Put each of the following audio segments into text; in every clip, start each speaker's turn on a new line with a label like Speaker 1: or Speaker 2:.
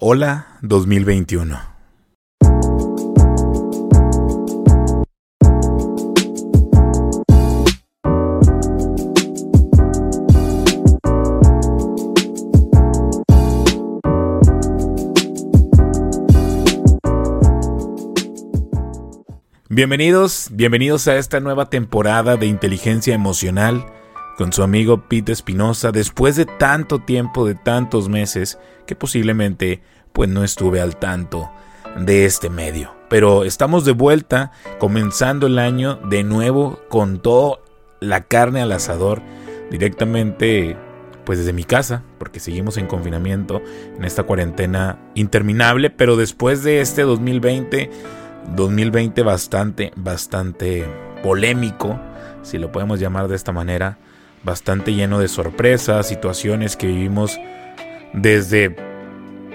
Speaker 1: Hola 2021. Bienvenidos, bienvenidos a esta nueva temporada de inteligencia emocional con su amigo Pete Espinosa después de tanto tiempo, de tantos meses, que posiblemente pues no estuve al tanto de este medio. Pero estamos de vuelta, comenzando el año de nuevo con toda la carne al asador, directamente pues desde mi casa, porque seguimos en confinamiento, en esta cuarentena interminable, pero después de este 2020, 2020 bastante, bastante polémico, si lo podemos llamar de esta manera, bastante lleno de sorpresas, situaciones que vivimos desde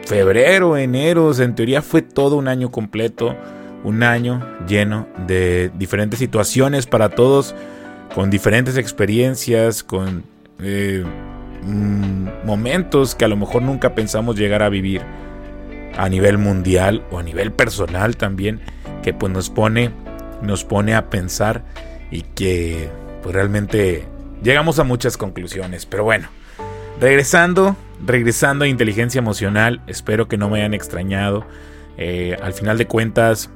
Speaker 1: febrero, enero, en teoría fue todo un año completo, un año lleno de diferentes situaciones para todos, con diferentes experiencias, con eh, mm, momentos que a lo mejor nunca pensamos llegar a vivir a nivel mundial o a nivel personal también, que pues nos pone, nos pone a pensar y que pues realmente llegamos a muchas conclusiones. Pero bueno, regresando, regresando a inteligencia emocional, espero que no me hayan extrañado. Eh, al final de cuentas,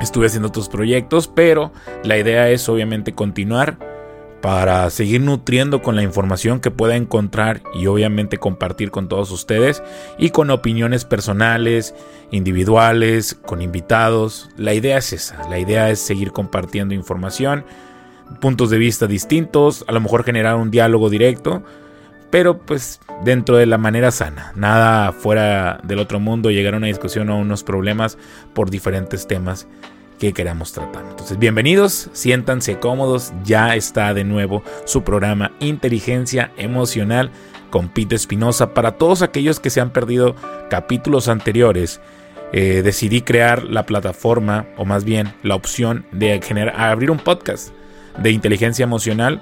Speaker 1: estuve haciendo otros proyectos, pero la idea es obviamente continuar para seguir nutriendo con la información que pueda encontrar y obviamente compartir con todos ustedes y con opiniones personales, individuales, con invitados. La idea es esa, la idea es seguir compartiendo información puntos de vista distintos, a lo mejor generar un diálogo directo, pero pues dentro de la manera sana, nada fuera del otro mundo, llegar a una discusión o unos problemas por diferentes temas que queramos tratar. Entonces, bienvenidos, siéntanse cómodos, ya está de nuevo su programa Inteligencia Emocional con Pete Espinosa. Para todos aquellos que se han perdido capítulos anteriores, eh, decidí crear la plataforma, o más bien la opción de generar, abrir un podcast de inteligencia emocional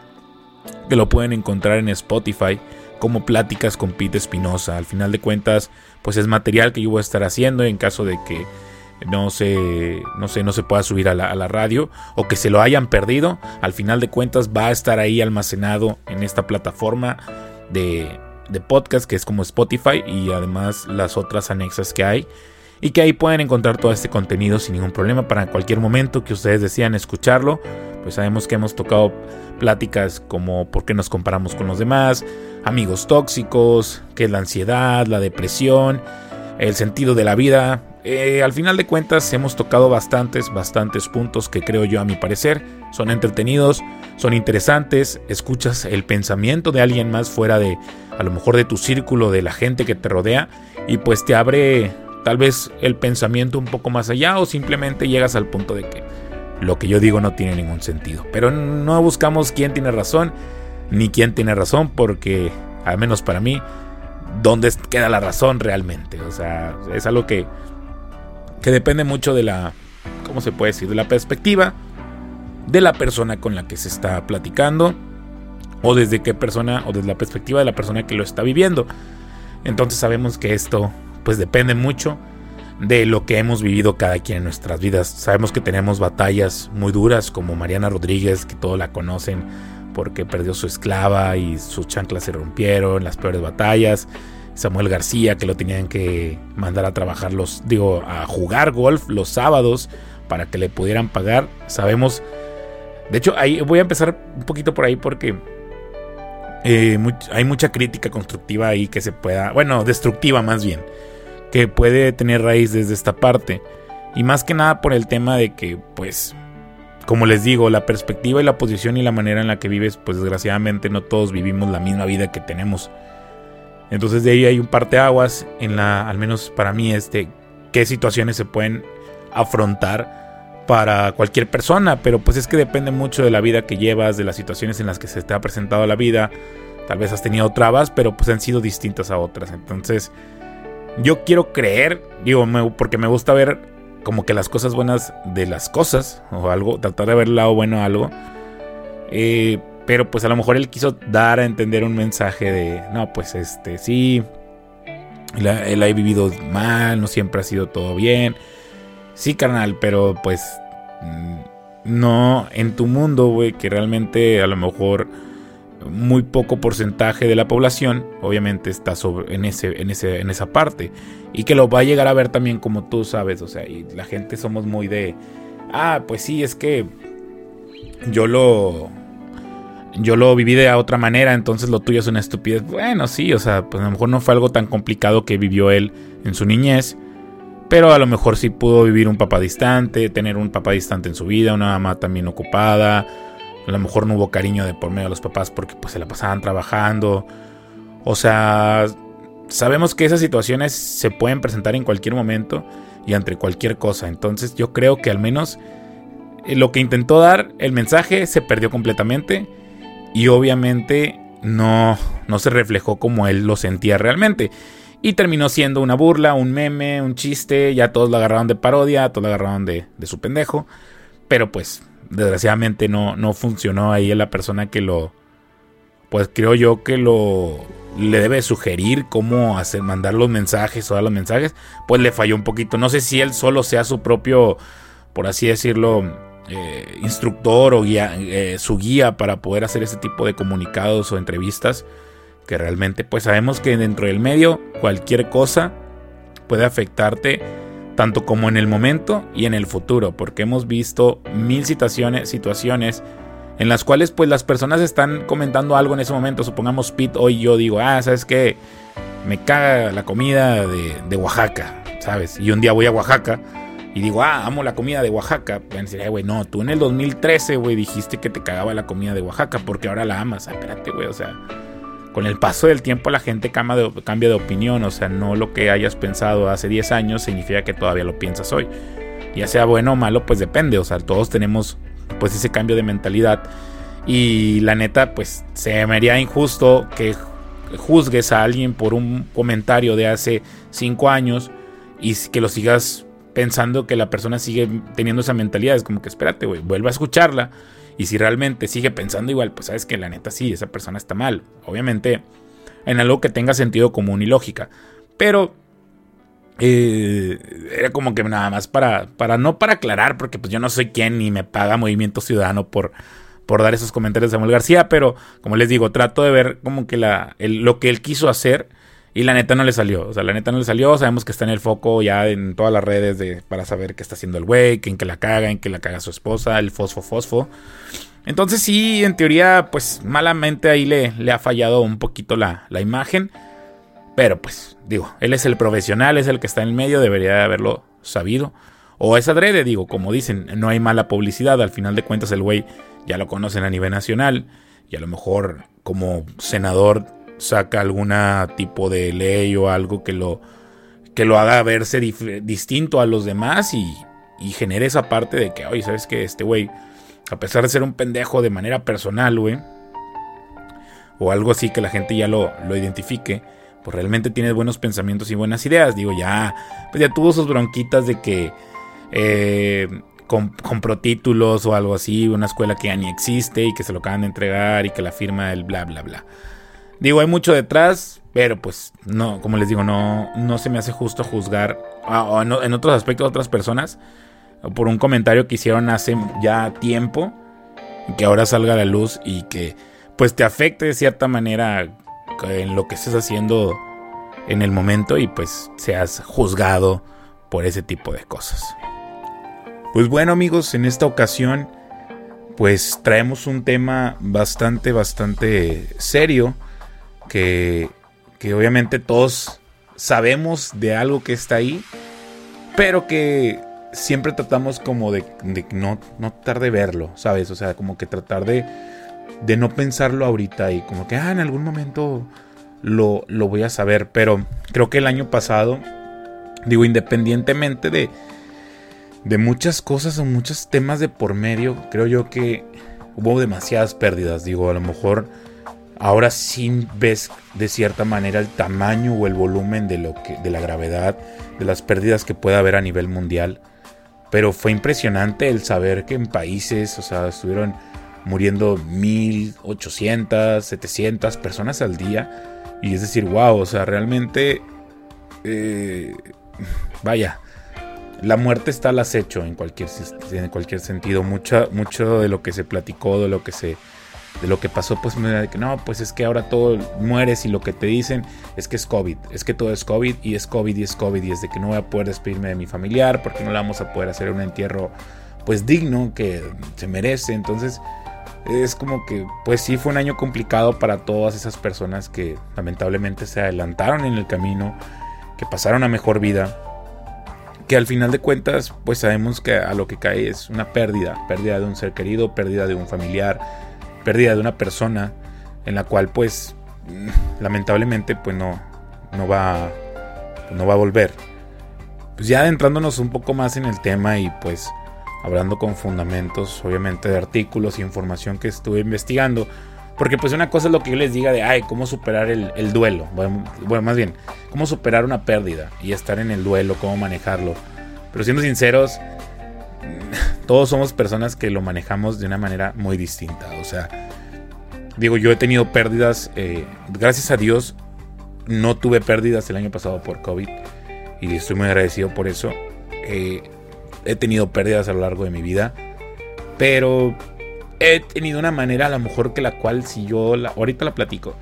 Speaker 1: que lo pueden encontrar en Spotify como Pláticas con Pete Espinosa. Al final de cuentas, pues es material que yo voy a estar haciendo en caso de que no se, no sé, no se pueda subir a la, a la, radio o que se lo hayan perdido. Al final de cuentas va a estar ahí almacenado en esta plataforma de, de podcast que es como Spotify y además las otras anexas que hay y que ahí pueden encontrar todo este contenido sin ningún problema para cualquier momento que ustedes desean escucharlo. Pues sabemos que hemos tocado pláticas como por qué nos comparamos con los demás, amigos tóxicos, qué es la ansiedad, la depresión, el sentido de la vida. Eh, al final de cuentas hemos tocado bastantes, bastantes puntos que creo yo a mi parecer son entretenidos, son interesantes, escuchas el pensamiento de alguien más fuera de a lo mejor de tu círculo, de la gente que te rodea y pues te abre tal vez el pensamiento un poco más allá o simplemente llegas al punto de que lo que yo digo no tiene ningún sentido. Pero no buscamos quién tiene razón ni quién tiene razón porque, al menos para mí, ¿dónde queda la razón realmente? O sea, es algo que, que depende mucho de la, ¿cómo se puede decir? De la perspectiva de la persona con la que se está platicando o desde qué persona o desde la perspectiva de la persona que lo está viviendo. Entonces sabemos que esto pues depende mucho de lo que hemos vivido cada quien en nuestras vidas. Sabemos que tenemos batallas muy duras como Mariana Rodríguez, que todos la conocen porque perdió su esclava y sus chanclas se rompieron, las peores batallas. Samuel García, que lo tenían que mandar a trabajar los, digo, a jugar golf los sábados para que le pudieran pagar. Sabemos, de hecho, ahí voy a empezar un poquito por ahí porque eh, hay mucha crítica constructiva ahí que se pueda, bueno, destructiva más bien que puede tener raíz desde esta parte. Y más que nada por el tema de que, pues, como les digo, la perspectiva y la posición y la manera en la que vives, pues desgraciadamente no todos vivimos la misma vida que tenemos. Entonces de ahí hay un parteaguas en la, al menos para mí, este, qué situaciones se pueden afrontar para cualquier persona, pero pues es que depende mucho de la vida que llevas, de las situaciones en las que se te ha presentado la vida. Tal vez has tenido trabas, pero pues han sido distintas a otras. Entonces, yo quiero creer, digo, porque me gusta ver como que las cosas buenas de las cosas, o algo, tratar de ver el lado bueno a algo. Eh, pero pues a lo mejor él quiso dar a entender un mensaje de, no, pues este, sí, él ha vivido mal, no siempre ha sido todo bien. Sí, carnal, pero pues mm, no en tu mundo, güey, que realmente a lo mejor muy poco porcentaje de la población, obviamente está sobre, en, ese, en, ese, en esa parte. Y que lo va a llegar a ver también como tú sabes, o sea, y la gente somos muy de, ah, pues sí, es que yo lo yo lo viví de otra manera, entonces lo tuyo es una estupidez. Bueno, sí, o sea, pues a lo mejor no fue algo tan complicado que vivió él en su niñez, pero a lo mejor sí pudo vivir un papá distante, tener un papá distante en su vida, una mamá también ocupada, a lo mejor no hubo cariño de por medio de los papás porque pues se la pasaban trabajando. O sea, sabemos que esas situaciones se pueden presentar en cualquier momento y entre cualquier cosa, entonces yo creo que al menos eh, lo que intentó dar el mensaje se perdió completamente y obviamente no, no se reflejó como él lo sentía realmente. Y terminó siendo una burla, un meme, un chiste, ya todos lo agarraron de parodia, todos lo agarraron de, de su pendejo. Pero pues, desgraciadamente no, no funcionó ahí la persona que lo... Pues creo yo que lo... Le debe sugerir cómo hacer, mandar los mensajes o dar los mensajes. Pues le falló un poquito. No sé si él solo sea su propio, por así decirlo, eh, instructor o guía, eh, su guía para poder hacer ese tipo de comunicados o entrevistas que realmente pues sabemos que dentro del medio cualquier cosa puede afectarte tanto como en el momento y en el futuro porque hemos visto mil situaciones situaciones en las cuales pues las personas están comentando algo en ese momento supongamos Pete hoy yo digo ah sabes que me caga la comida de, de Oaxaca sabes y un día voy a Oaxaca y digo, ah, amo la comida de Oaxaca. Van a decir, güey, no, tú en el 2013, güey, dijiste que te cagaba la comida de Oaxaca porque ahora la amas. Ah, espérate, güey, o sea, con el paso del tiempo la gente cambia de, cambia de opinión. O sea, no lo que hayas pensado hace 10 años significa que todavía lo piensas hoy. Ya sea bueno o malo, pues depende. O sea, todos tenemos pues ese cambio de mentalidad. Y la neta, pues se me haría injusto que juzgues a alguien por un comentario de hace 5 años y que lo sigas pensando que la persona sigue teniendo esa mentalidad. Es como que espérate, güey, vuelve a escucharla. Y si realmente sigue pensando igual, pues sabes que la neta sí, esa persona está mal. Obviamente, en algo que tenga sentido común y lógica. Pero eh, era como que nada más para, para, no para aclarar, porque pues yo no soy quien ni me paga Movimiento Ciudadano por, por dar esos comentarios de Samuel García, pero como les digo, trato de ver como que la, lo que él quiso hacer y la neta no le salió. O sea, la neta no le salió. Sabemos que está en el foco ya en todas las redes de, para saber qué está haciendo el güey, en qué la caga, en qué la caga su esposa, el fosfo fosfo. Entonces sí, en teoría, pues malamente ahí le, le ha fallado un poquito la, la imagen. Pero pues, digo, él es el profesional, es el que está en el medio, debería haberlo sabido. O es adrede, digo, como dicen, no hay mala publicidad. Al final de cuentas, el güey ya lo conocen a nivel nacional. Y a lo mejor como senador saca alguna tipo de ley o algo que lo, que lo haga verse distinto a los demás y, y genere esa parte de que, oye, ¿sabes que Este güey, a pesar de ser un pendejo de manera personal, güey, o algo así que la gente ya lo, lo identifique, pues realmente tiene buenos pensamientos y buenas ideas. Digo, ya, pues ya tuvo sus bronquitas de que eh, compró títulos o algo así, una escuela que ya ni existe y que se lo acaban de entregar y que la firma el bla, bla, bla. Digo, hay mucho detrás, pero pues no, como les digo, no, no se me hace justo juzgar en, otros aspectos a otras personas por un comentario que hicieron hace ya tiempo, que ahora salga a la luz y que pues te afecte de cierta manera en lo que estés haciendo en el momento y pues seas juzgado por ese tipo de cosas. Pues bueno amigos, en esta ocasión pues traemos un tema bastante, bastante serio que, obviamente todos sabemos de algo que está ahí, pero que siempre tratamos como de, no, no tratar de verlo, ¿sabes? O sea, como que tratar de, de no pensarlo ahorita y como que, ah, en algún momento lo, lo voy a saber, pero creo que el año pasado, digo, independientemente de, de muchas cosas o muchos temas de por medio, creo yo que hubo demasiadas pérdidas, digo, a lo mejor ahora sí ves de cierta manera el tamaño o el volumen de lo de la gravedad de las pérdidas que puede haber a nivel mundial pero fue impresionante el saber que en países o sea estuvieron muriendo 1800 700 personas al día y es decir wow o sea realmente eh, vaya, la muerte está al acecho en cualquier, en cualquier sentido. Mucha, mucho de lo que se platicó, de lo que se de lo que pasó, pues me de que no, pues es que ahora todo mueres y lo que te dicen es que es COVID, es que todo es COVID y es COVID y es COVID y es de que no voy a poder despedirme de mi familiar porque no le vamos a poder hacer un entierro pues digno que se merece. Entonces es como que pues sí fue un año complicado para todas esas personas que lamentablemente se adelantaron en el camino, que pasaron a mejor vida que al final de cuentas pues sabemos que a lo que cae es una pérdida, pérdida de un ser querido, pérdida de un familiar, pérdida de una persona en la cual pues lamentablemente pues no, no va no va a volver. Pues ya adentrándonos un poco más en el tema y pues hablando con fundamentos obviamente de artículos y información que estuve investigando, porque pues una cosa es lo que yo les diga de, ay, cómo superar el, duelo. Bueno, más bien, cómo superar una pérdida y estar en el duelo, cómo manejarlo. Pero siendo sinceros, todos somos personas que lo manejamos de una manera muy distinta. O sea, digo, yo he tenido pérdidas, eh, gracias a Dios, no tuve pérdidas el año pasado por COVID y estoy muy agradecido por eso. Eh, he tenido pérdidas a lo largo de mi vida, pero he tenido una manera a lo mejor que la cual si yo la, ahorita la platico,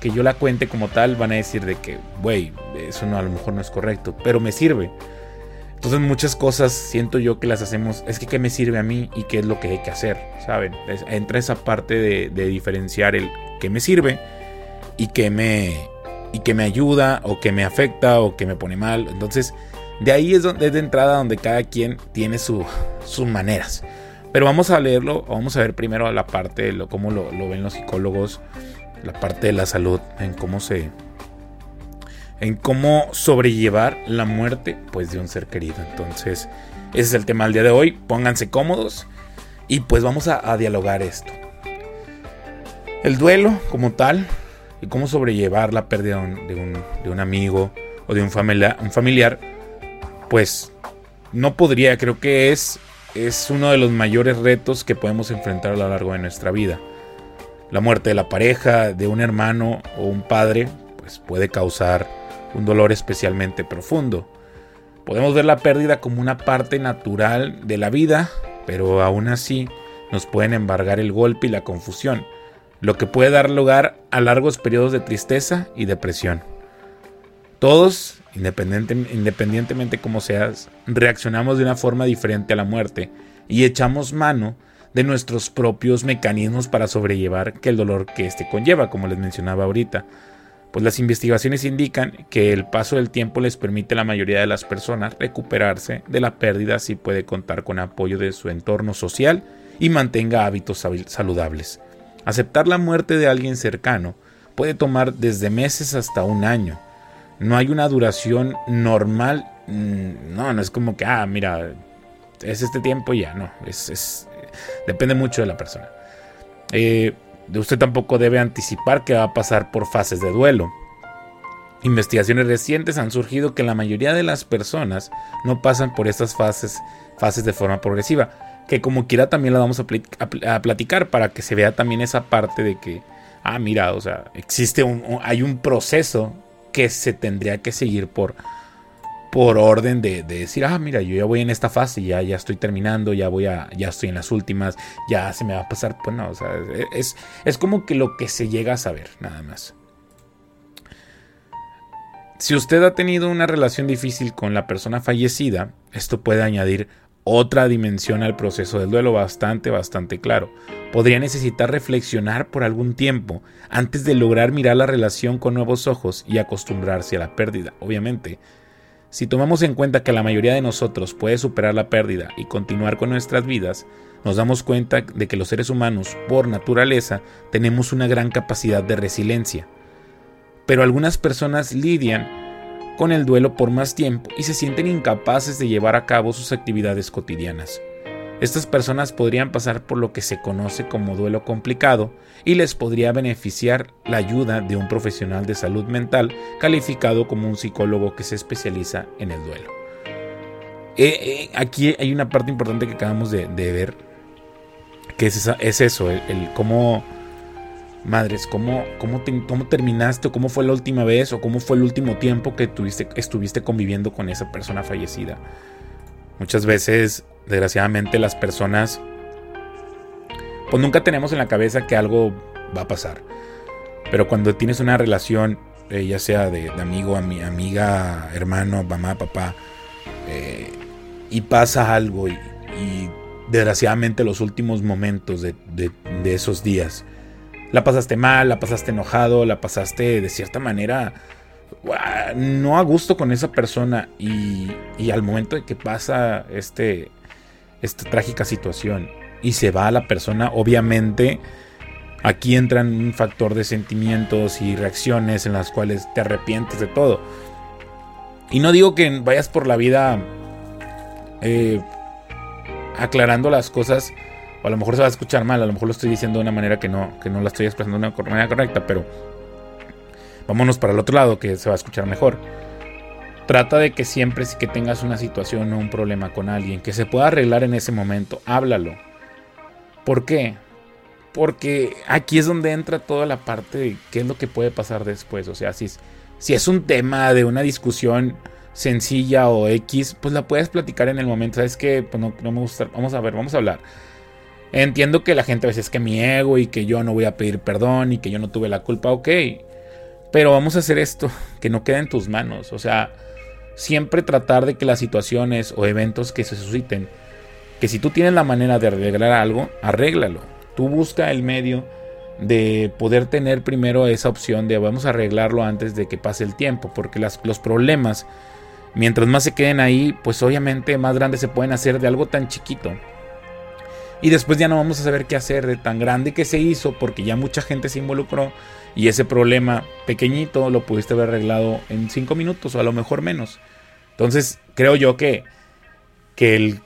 Speaker 1: que yo la cuente como tal, van a decir de que, güey, eso no, a lo mejor no es correcto, pero me sirve. Entonces muchas cosas siento yo que las hacemos, es que qué me sirve a mí y qué es lo que hay que hacer, ¿saben? entra esa parte de, diferenciar el que me sirve y que me, y que me ayuda o que me afecta o que me pone mal. Entonces de ahí es, donde, es de entrada donde cada quien tiene sus maneras. Pero vamos a leerlo, vamos a ver primero la parte de lo, cómo lo, ven los psicólogos, la parte de la salud, en cómo se. En cómo sobrellevar la muerte pues, de un ser querido. Entonces, ese es el tema del día de hoy. Pónganse cómodos y pues vamos a, dialogar esto. El duelo como tal y cómo sobrellevar la pérdida de un, amigo o de un un familiar, pues no podría, creo que es es uno de los mayores retos que podemos enfrentar a lo largo de nuestra vida. La muerte de la pareja, de un hermano o un padre, pues puede causar un dolor especialmente profundo. Podemos ver la pérdida como una parte natural de la vida, pero aún así nos pueden embargar el golpe y la confusión, lo que puede dar lugar a largos periodos de tristeza y depresión. Todos independientemente como seas, reaccionamos de una forma diferente a la muerte y echamos mano de nuestros propios mecanismos para sobrellevar que el dolor que éste conlleva, como les mencionaba ahorita. Pues las investigaciones indican que el paso del tiempo les permite a la mayoría de las personas recuperarse de la pérdida si puede contar con apoyo de su entorno social y mantenga hábitos saludables. Aceptar la muerte de alguien cercano puede tomar desde meses hasta un año, no hay una duración normal. Mm, no, no es como que, ah, mira, es este tiempo y ya, no. Es, depende mucho de la persona. Eh, usted tampoco debe anticipar que va a pasar por fases de duelo. Investigaciones recientes han surgido que la mayoría de las personas no pasan por estas fases, fases de forma progresiva. Que como quiera también la vamos a, a, platicar para que se vea también esa parte de que, ah, mira, o sea, existe un, hay un proceso que se tendría que seguir por, por orden de, decir, ah, mira, yo ya voy en esta fase, ya, ya estoy terminando, ya voy a, ya estoy en las últimas, ya se me va a pasar. Pues no, o sea, es, es como que lo que se llega a saber, nada más. Si usted ha tenido una relación difícil con la persona fallecida, esto puede añadir otra dimensión al proceso del duelo bastante, bastante claro. Podría necesitar reflexionar por algún tiempo antes de lograr mirar la relación con nuevos ojos y acostumbrarse a la pérdida, obviamente. Si tomamos en cuenta que la mayoría de nosotros puede superar la pérdida y continuar con nuestras vidas, nos damos cuenta de que los seres humanos, por naturaleza, tenemos una gran capacidad de resiliencia. Pero algunas personas lidian con el duelo por más tiempo y se sienten incapaces de llevar a cabo sus actividades cotidianas. Estas personas podrían pasar por lo que se conoce como duelo complicado y les podría beneficiar la ayuda de un profesional de salud mental calificado como un psicólogo que se especializa en el duelo. Eh, eh, aquí hay una parte importante que acabamos de, ver, que es, eso, el, cómo madres, ¿cómo, cómo, cómo terminaste o cómo fue la última vez o cómo fue el último tiempo que tuviste, estuviste conviviendo con esa persona fallecida? Muchas veces, desgraciadamente, las personas, pues nunca tenemos en la cabeza que algo va a pasar. Pero cuando tienes una relación, eh, ya sea de, amigo, amiga, hermano, mamá, papá, eh, y pasa algo y, desgraciadamente los últimos momentos de, esos días, la pasaste mal, la pasaste enojado, la pasaste de cierta manera no a gusto con esa persona y, al momento de que pasa este, esta trágica situación y se va a la persona, obviamente aquí entra un factor de sentimientos y reacciones en las cuales te arrepientes de todo. Y no digo que vayas por la vida eh, aclarando las cosas, o a lo mejor se va a escuchar mal, a lo mejor lo estoy diciendo de una manera que no, que no la estoy expresando de una manera correcta, pero vámonos para el otro lado que se va a escuchar mejor. Trata de que siempre que tengas una situación o un problema con alguien, que se pueda arreglar en ese momento, háblalo. ¿Por qué? Porque aquí es donde entra toda la parte de qué es lo que puede pasar después. O sea, si, si es un tema de una discusión sencilla o X, pues la puedes platicar en el momento. ¿Sabes que Pues no, no me gusta. Vamos a ver, vamos a hablar. Entiendo que la gente a veces es que mi ego y que yo no voy a pedir perdón y que yo no tuve la culpa, ok. Pero vamos a hacer esto, que no quede en tus manos. O sea, siempre tratar de que las situaciones o eventos que se susciten, que si tú tienes la manera de arreglar algo, arréglalo. Tú busca el medio de poder tener primero esa opción de vamos a arreglarlo antes de que pase el tiempo, porque las, los problemas Mientras más se queden ahí, pues obviamente más grandes se pueden hacer de algo tan chiquito. Y después ya no vamos a saber qué hacer de tan grande que se hizo porque ya mucha gente se involucró y ese problema pequeñito lo pudiste haber arreglado en cinco minutos o a lo mejor menos. Entonces creo yo que, que el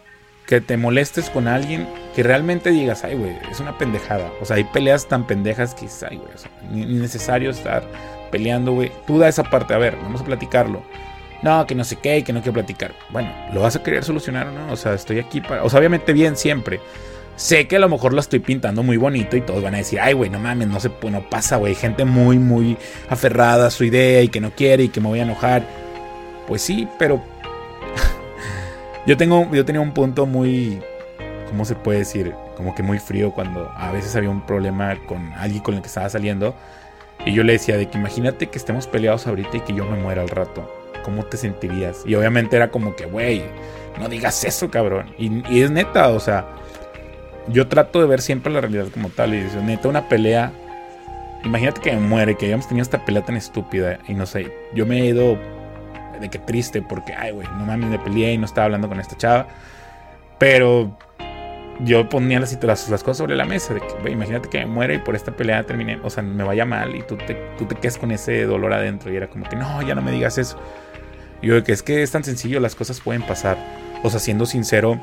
Speaker 1: que te molestes con alguien, que realmente digas, ay, güey, es una pendejada. O sea, hay peleas tan pendejas que, ay, güey, ni, necesario estar peleando, güey. Tú da esa parte, a ver, vamos a platicarlo no, que no sé qué, que no quiero platicar. Bueno, ¿lo vas a querer solucionar o no? O sea, estoy aquí para. O sea, obviamente bien siempre. Sé que a lo mejor lo estoy pintando muy bonito y todos van a decir, ay, güey, no mames, no se no pasa, güey. Gente muy, muy aferrada a su idea y que no quiere y que me voy a enojar. Pues sí, pero. yo tengo. Yo tenía un punto muy. ¿Cómo se puede decir? Como que muy frío cuando a veces había un problema con alguien con el que estaba saliendo. Y yo le decía de que imagínate que estemos peleados ahorita y que yo me muera al rato. ¿cómo te sentirías? Y obviamente era como que, güey, no digas eso, cabrón. Y, es neta, o sea, yo trato de ver siempre la realidad como tal. Y dice, neta, una pelea. Imagínate que me muere, que hayamos tenido esta pelea tan estúpida. Y no sé, yo me he ido de que triste porque, ay, güey, no mames, me peleé y no estaba hablando con esta chava. Pero yo ponía las, las, las, cosas sobre la mesa. Imagínate que me muere y por esta pelea termine, o sea, me vaya mal y tú te, tú te quedes con ese dolor adentro. Y era como que, no, ya no me digas eso. Y yo que es que es tan sencillo, las cosas pueden pasar. O sea, siendo sincero,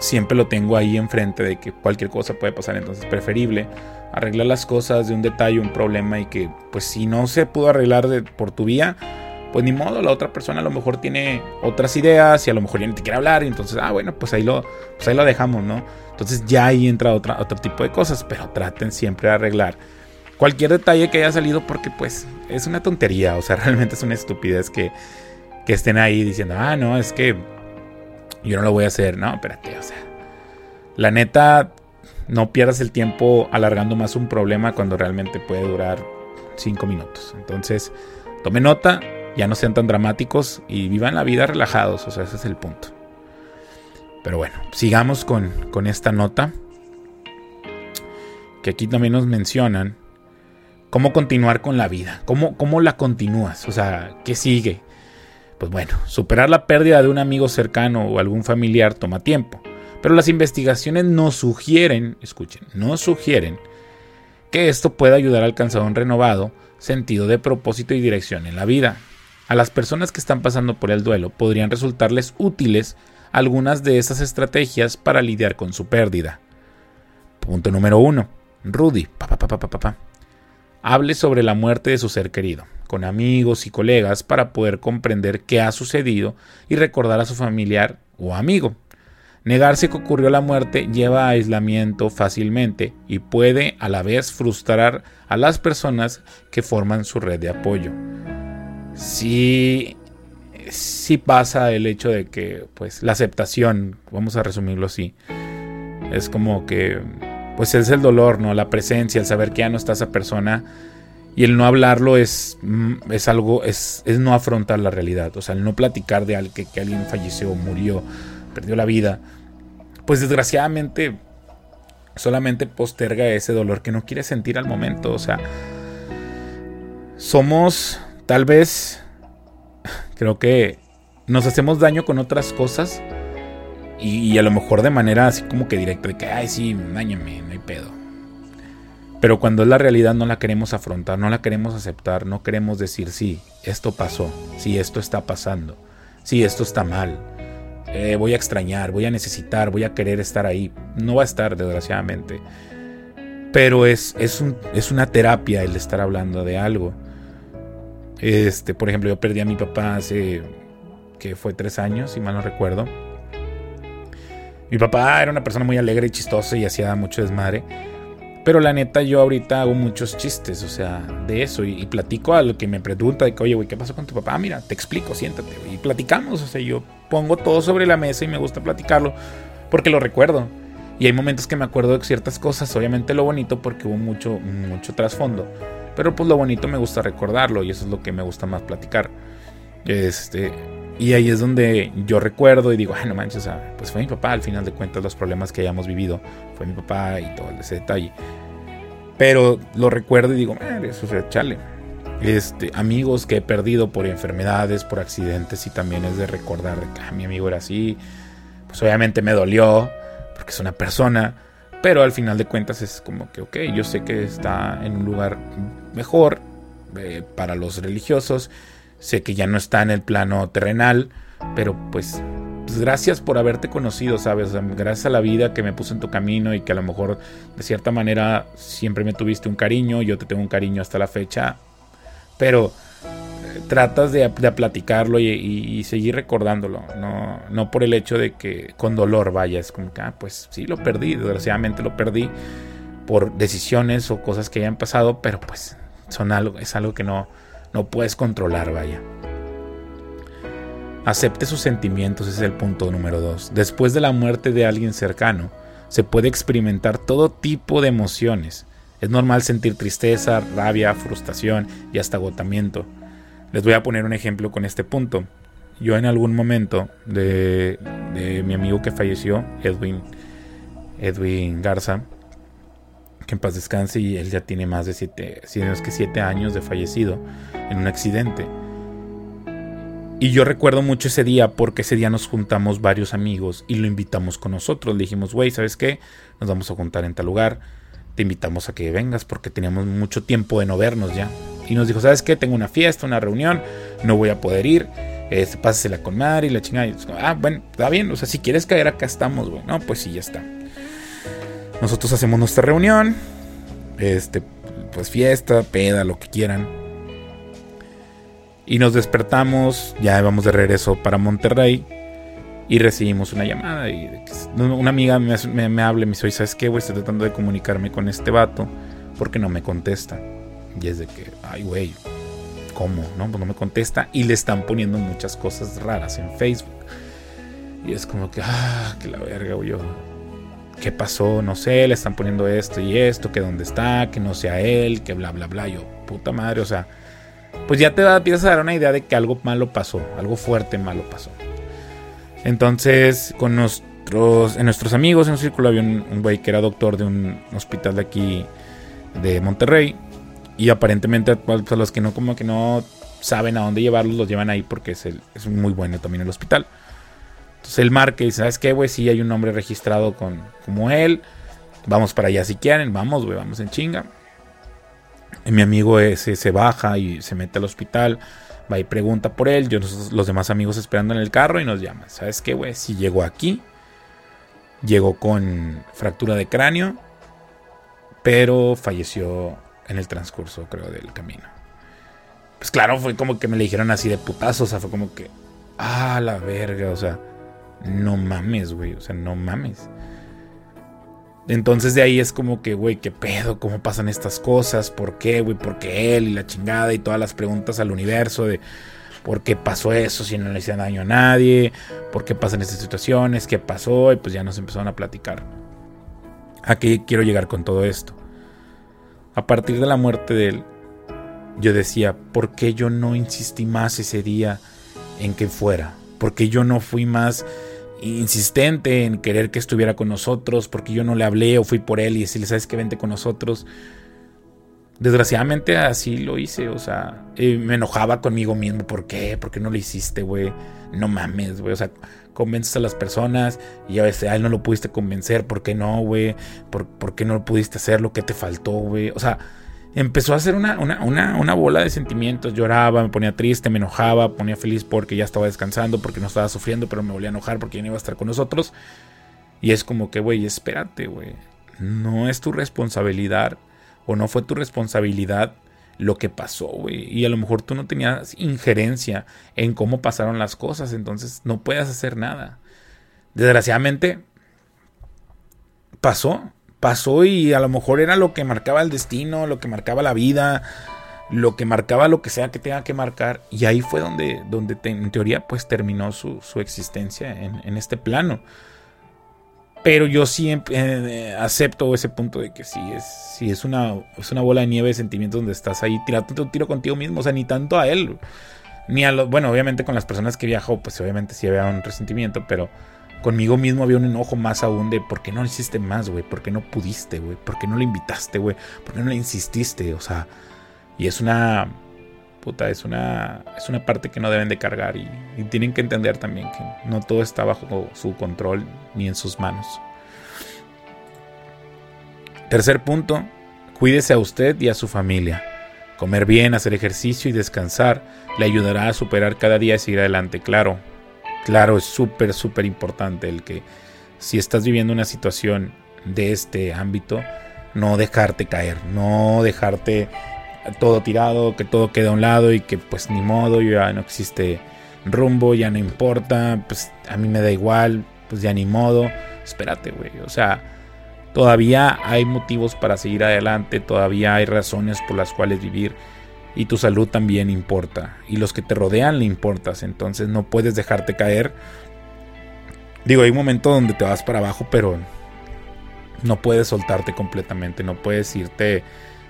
Speaker 1: siempre lo tengo ahí enfrente de que cualquier cosa puede pasar. Entonces es preferible arreglar las cosas de un detalle, un problema y que pues si no se pudo arreglar de, por tu vía, pues ni modo, la otra persona a lo mejor tiene otras ideas y a lo mejor ya ni te quiere hablar y entonces, ah, bueno, pues ahí lo, pues ahí lo dejamos, ¿no? Entonces ya ahí entra otra, otro tipo de cosas, pero traten siempre de arreglar cualquier detalle que haya salido porque pues es una tontería, o sea, realmente es una estupidez que, que estén ahí diciendo, ah, no, es que yo no lo voy a hacer, no, espérate, o sea, la neta, no pierdas el tiempo alargando más un problema cuando realmente puede durar cinco minutos. Entonces, tome nota, ya no sean tan dramáticos y vivan la vida relajados, o sea, ese es el punto. Pero bueno, sigamos con, con esta nota. Que aquí también nos mencionan cómo continuar con la vida, cómo, cómo la continúas, o sea, ¿qué sigue? Pues bueno, superar la pérdida de un amigo cercano o algún familiar toma tiempo, pero las investigaciones nos sugieren, escuchen, nos sugieren que esto puede ayudar a alcanzar un renovado sentido de propósito y dirección en la vida. A las personas que están pasando por el duelo podrían resultarles útiles algunas de esas estrategias para lidiar con su pérdida. Punto número uno. Rudy. Pa, pa, pa, hable sobre la muerte de su ser querido, con amigos y colegas para poder comprender qué ha sucedido y recordar a su familiar o amigo. Negarse que ocurrió la muerte lleva a aislamiento fácilmente y puede a la vez frustrar a las personas que forman su red de apoyo. Sí, sí pasa el hecho de que, pues, la aceptación, vamos a resumirlo así, es como que, pues, es el dolor, ¿no? La presencia, el saber que ya no está esa persona y el no hablarlo es, mm, es algo, es, es no afrontar la realidad, o sea, el no platicar de que, que alguien falleció, murió, perdió la vida, pues desgraciadamente solamente posterga ese dolor que no quiere sentir al momento. O sea, somos tal vez, creo que nos hacemos daño con otras cosas y, a lo mejor de manera así como que directa, de que, ay, sí, dañame, no hay pedo. Pero cuando es la realidad no la queremos afrontar, no la queremos aceptar, no queremos decir, sí, esto pasó, sí, esto está pasando, sí, esto está mal, eh, voy a extrañar, voy a necesitar, voy a querer estar ahí. No va a estar, desgraciadamente. Pero es, es, un, es una terapia el estar hablando de algo. Este, por ejemplo, yo perdí a mi papá hace que fue tres años, si mal no recuerdo. Mi papá era una persona muy alegre y chistosa y hacía mucho desmadre. Pero la neta, yo ahorita hago muchos chistes, o sea, de eso. Y, platico a lo que me pregunta de que, oye, güey, ¿qué pasó con tu papá? Mira, te explico, siéntate. Y platicamos, o sea, yo pongo todo sobre la mesa y me gusta platicarlo porque lo recuerdo. Y hay momentos que me acuerdo de ciertas cosas, obviamente lo bonito porque hubo mucho, mucho trasfondo. Pero pues lo bonito me gusta recordarlo y eso es lo que me gusta más platicar. Este, y ahí es donde yo recuerdo y digo, ay, no manches, pues fue mi papá, al final de cuentas, los problemas que hayamos vivido, fue mi papá y todo ese detalle. Pero lo recuerdo y digo, eso es chale. Este, amigos que he perdido por enfermedades, por accidentes, y también es de recordar que ah, mi amigo era así. Pues obviamente me dolió, porque es una persona, pero al final de cuentas es como que, ok, yo sé que está en un lugar mejor eh, para los religiosos Sé que ya no está en el plano terrenal, pero pues, pues, gracias por haberte conocido, ¿sabes? gracias a la vida que me puso en tu camino y que a lo mejor de cierta manera siempre me tuviste un cariño, yo te tengo un cariño hasta la fecha, pero eh, tratas de, platicarlo y, seguir recordándolo, no, no por el hecho de que con dolor vayas, como que, ah, pues sí, lo perdí, desgraciadamente lo perdí por decisiones o cosas que hayan pasado, pero pues son algo, es algo que no, no puedes controlar, vaya. Acepte sus sentimientos es el punto número dos. Después de la muerte de alguien cercano, se puede experimentar todo tipo de emociones. Es normal sentir tristeza, rabia, frustración y hasta agotamiento. Les voy a poner un ejemplo con este punto. Yo en algún momento de, mi amigo que falleció, Edwin, Edwin Garza, que en paz descanse y él ya tiene más de siete, si que años de fallecido en un accidente. Y yo recuerdo mucho ese día porque ese día nos juntamos varios amigos y lo invitamos con nosotros. Le dijimos, güey, ¿sabes qué? Nos vamos a juntar en tal lugar. Te invitamos a que vengas porque teníamos mucho tiempo de no vernos ya. Y nos dijo, ¿sabes qué? Tengo una fiesta, una reunión, no voy a poder ir. Este, pásasela con Mari y la chingada. Y, ah, bueno, está bien. O sea, si quieres caer acá estamos, güey. No, pues sí, ya está. Nosotros hacemos nuestra reunión. Este, pues fiesta, peda, lo que quieran. Y nos despertamos, ya vamos de regreso para Monterrey. Y recibimos una llamada. Y una amiga me, me, habla y me dice: ¿Sabes qué, güey? Estoy tratando de comunicarme con este vato. Porque no me contesta. Y es de que, ay, güey, ¿cómo? No, pues no me contesta. Y le están poniendo muchas cosas raras en Facebook. Y es como que, ah, que la verga, güey. ¿Qué pasó? No sé, le están poniendo esto y esto, que dónde está, que no sea él, que bla, bla, bla. Yo, puta madre, o sea, pues ya te da, empiezas a dar una idea de que algo malo pasó, algo fuerte malo pasó. Entonces, con nuestros, en nuestros amigos en un círculo había un, güey que era doctor de un hospital de aquí, de Monterrey, y aparentemente pues, a los que no, como que no saben a dónde llevarlos, los llevan ahí porque es, es muy bueno también el hospital. Entonces él marca y dice, ¿sabes qué, güey? Sí hay un nombre registrado con, como él. Vamos para allá si quieren. Vamos, güey, vamos en chinga. Y mi amigo ese se baja y se mete al hospital. Va y pregunta por él. Yo, los demás amigos esperando en el carro y nos llaman. ¿Sabes qué, güey? Si llegó aquí. Llegó con fractura de cráneo. Pero falleció en el transcurso, creo, del camino. Pues claro, fue como que me le dijeron así de putazo. O sea, fue como que... Ah, la verga, o sea no mames, güey, o sea, no mames. Entonces de ahí es como que, güey, ¿qué pedo? ¿Cómo pasan estas cosas? ¿Por qué, güey? ¿Por qué él y la chingada y todas las preguntas al universo de por qué pasó eso si no le hicieron daño a nadie? ¿Por qué pasan estas situaciones? ¿Qué pasó? Y pues ya nos empezaron a platicar. ¿A qué quiero llegar con todo esto? A partir de la muerte de él, yo decía, ¿por qué yo no insistí más ese día en que fuera? ¿Por qué yo no fui más insistente en querer que estuviera con nosotros? ¿Por qué yo no le hablé o fui por él y decirle, sabes que vente con nosotros? Desgraciadamente así lo hice, o sea, me enojaba conmigo mismo. ¿Por qué? ¿Por qué no lo hiciste, güey? No mames, güey. O sea, convences a las personas y a veces a él no lo pudiste convencer. ¿Por qué no, güey? ¿Por, ¿Por, qué no pudiste hacer lo que te faltó, güey? O sea, empezó a hacer una, una, bola de sentimientos. Lloraba, me ponía triste, me enojaba, ponía feliz porque ya estaba descansando, porque no estaba sufriendo, pero me volvía a enojar porque ya no iba a estar con nosotros. Y es como que, güey, espérate, güey. No es tu responsabilidad o no fue tu responsabilidad lo que pasó, güey. Y a lo mejor tú no tenías injerencia en cómo pasaron las cosas, entonces no puedes hacer nada. Desgraciadamente, pasó pasó y a lo mejor era lo que marcaba el destino, lo que marcaba la vida, lo que marcaba lo que sea que tenga que marcar. Y ahí fue donde, donde en teoría pues terminó su, existencia en, este plano. Pero yo siempre eh, acepto ese punto de que sí es, sí es una, es una bola de nieve de sentimientos donde estás ahí tirando un tiro contigo mismo, o sea, ni tanto a él, ni a los, bueno, obviamente con las personas que viajó, pues obviamente sí había un resentimiento, pero conmigo mismo había un enojo más aún de por qué no hiciste más, güey, por qué no pudiste, güey, por qué no le invitaste, güey, por qué no le insististe, o sea, y es una puta, es una es una parte que no deben de cargar y, y tienen que entender también que no todo está bajo su control ni en sus manos. Tercer punto, cuídese a usted y a su familia. Comer bien, hacer ejercicio y descansar le ayudará a superar cada día y seguir adelante. Claro, Claro, es súper, súper importante el que si estás viviendo una situación de este ámbito, no dejarte caer, no dejarte todo tirado, que todo quede a un lado y que pues ni modo, ya no existe rumbo, ya no importa, pues a mí me da igual, pues ya ni modo, espérate, güey, o sea, todavía hay motivos para seguir adelante, todavía hay razones por las cuales vivir y tu salud también importa y los que te rodean le importas, entonces no puedes dejarte caer. Digo, hay un momento donde te vas para abajo, pero no puedes soltarte completamente, no puedes irte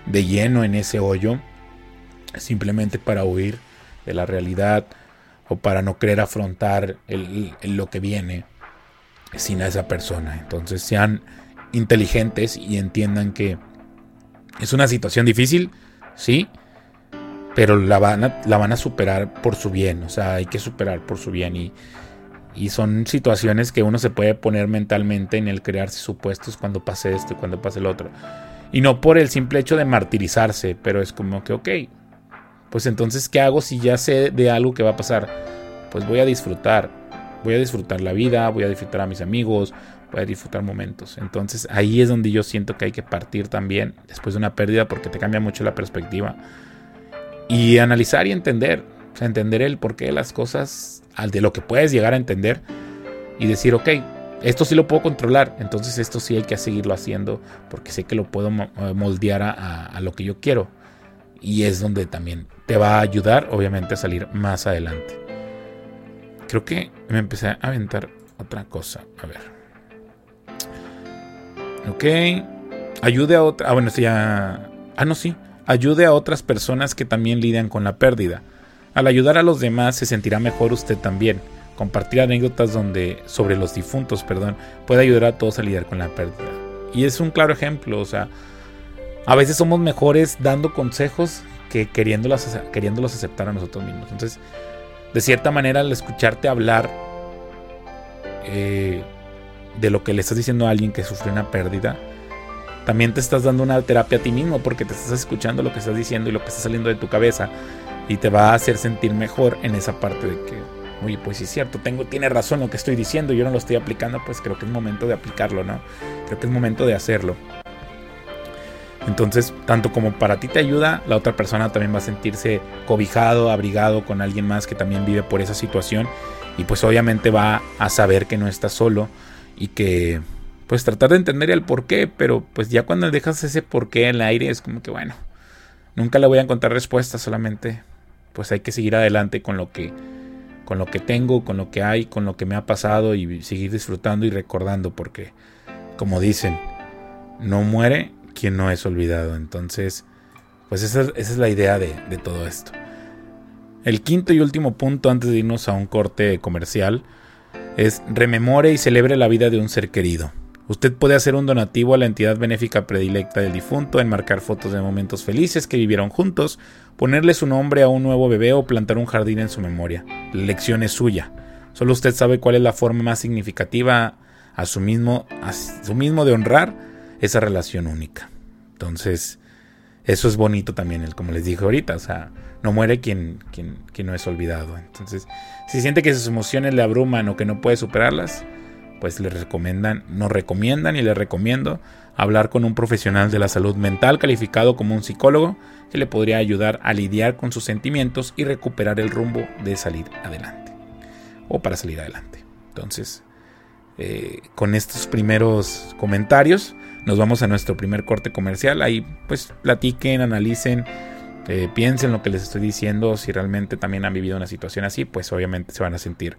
Speaker 1: de lleno en ese hoyo simplemente para huir de la realidad o para no querer afrontar lo que viene sin a esa persona. Entonces sean inteligentes y entiendan que es una situación difícil, sí, pero la van, a, la van a superar por su bien, o sea, hay que superar por su bien y, y son situaciones que uno se puede poner mentalmente en el crearse supuestos cuando pase esto y cuando pase el otro. Y no por el simple hecho de martirizarse, pero es como que, ok, pues entonces, ¿qué hago si ya sé de algo que va a pasar? Pues voy a disfrutar, voy a disfrutar la vida, voy a disfrutar a mis amigos, voy a disfrutar momentos. Entonces ahí es donde yo siento que hay que partir también después de una pérdida porque te cambia mucho la perspectiva y analizar y entender, entender el porqué de las cosas, al de lo que puedes llegar a entender y decir, ok, esto sí lo puedo controlar, entonces esto sí hay que seguirlo haciendo porque sé que lo puedo eh, moldear a, lo que yo quiero. Y es donde también te va a ayudar, obviamente, a salir más adelante. Creo que me empecé a aventar otra cosa. A ver. Ok. Ayude a otra. Ah, bueno, sí, ya. Ah, no, sí ayude a otras personas que también lidian con la pérdida. Al ayudar a los demás se sentirá mejor usted también. Compartir anécdotas donde sobre los difuntos, perdón, puede ayudar a todos a lidiar con la pérdida. Y es un claro ejemplo, o sea, a veces somos mejores dando consejos que queriéndolos, queriéndolos aceptar a nosotros mismos. Entonces, de cierta manera, al escucharte hablar eh, de lo que le estás diciendo a alguien que sufrió una pérdida, también te estás dando una terapia a ti mismo porque te estás escuchando lo que estás diciendo y lo que está saliendo de tu cabeza y te va a hacer sentir mejor en esa parte de que, oye, pues sí es cierto, tengo, tiene razón lo que estoy diciendo, yo no lo estoy aplicando, pues creo que es momento de aplicarlo, ¿no? Creo que es momento de hacerlo. Entonces, tanto como para ti te ayuda, la otra persona también va a sentirse cobijado, abrigado con alguien más que también vive por esa situación y pues obviamente va a saber que no está solo y que pues tratar de entender el por qué, pero pues ya cuando dejas ese por qué en el aire es como que bueno, nunca le voy a encontrar respuesta, solamente pues hay que seguir adelante con lo que con lo que tengo, con lo que hay, con lo que me ha pasado y seguir disfrutando y recordando porque como dicen, no muere quien no es olvidado. Entonces, pues esa, es la idea de, de todo esto. El quinto y último punto antes de irnos a un corte comercial es rememore y celebre la vida de un ser querido. Usted puede hacer un donativo a la entidad benéfica predilecta del difunto, enmarcar fotos de momentos felices que vivieron juntos, ponerle su nombre a un nuevo bebé o plantar un jardín en su memoria. La elección es suya. Solo usted sabe cuál es la forma más significativa a su mismo, a su mismo de honrar esa relación única. Entonces, eso es bonito también, como les dije ahorita, o sea, no muere quien, quien, quien no es olvidado. Entonces, si siente que sus emociones le abruman o que no puede superarlas, pues le recomiendan, nos recomiendan y le recomiendo hablar con un profesional de la salud mental calificado como un psicólogo que le podría ayudar a lidiar con sus sentimientos y recuperar el rumbo de salir adelante o para salir adelante. Entonces, eh, con estos primeros comentarios, nos vamos a nuestro primer corte comercial. Ahí pues platiquen, analicen, eh, piensen lo que les estoy diciendo. Si realmente también han vivido una situación así, pues obviamente se van a sentir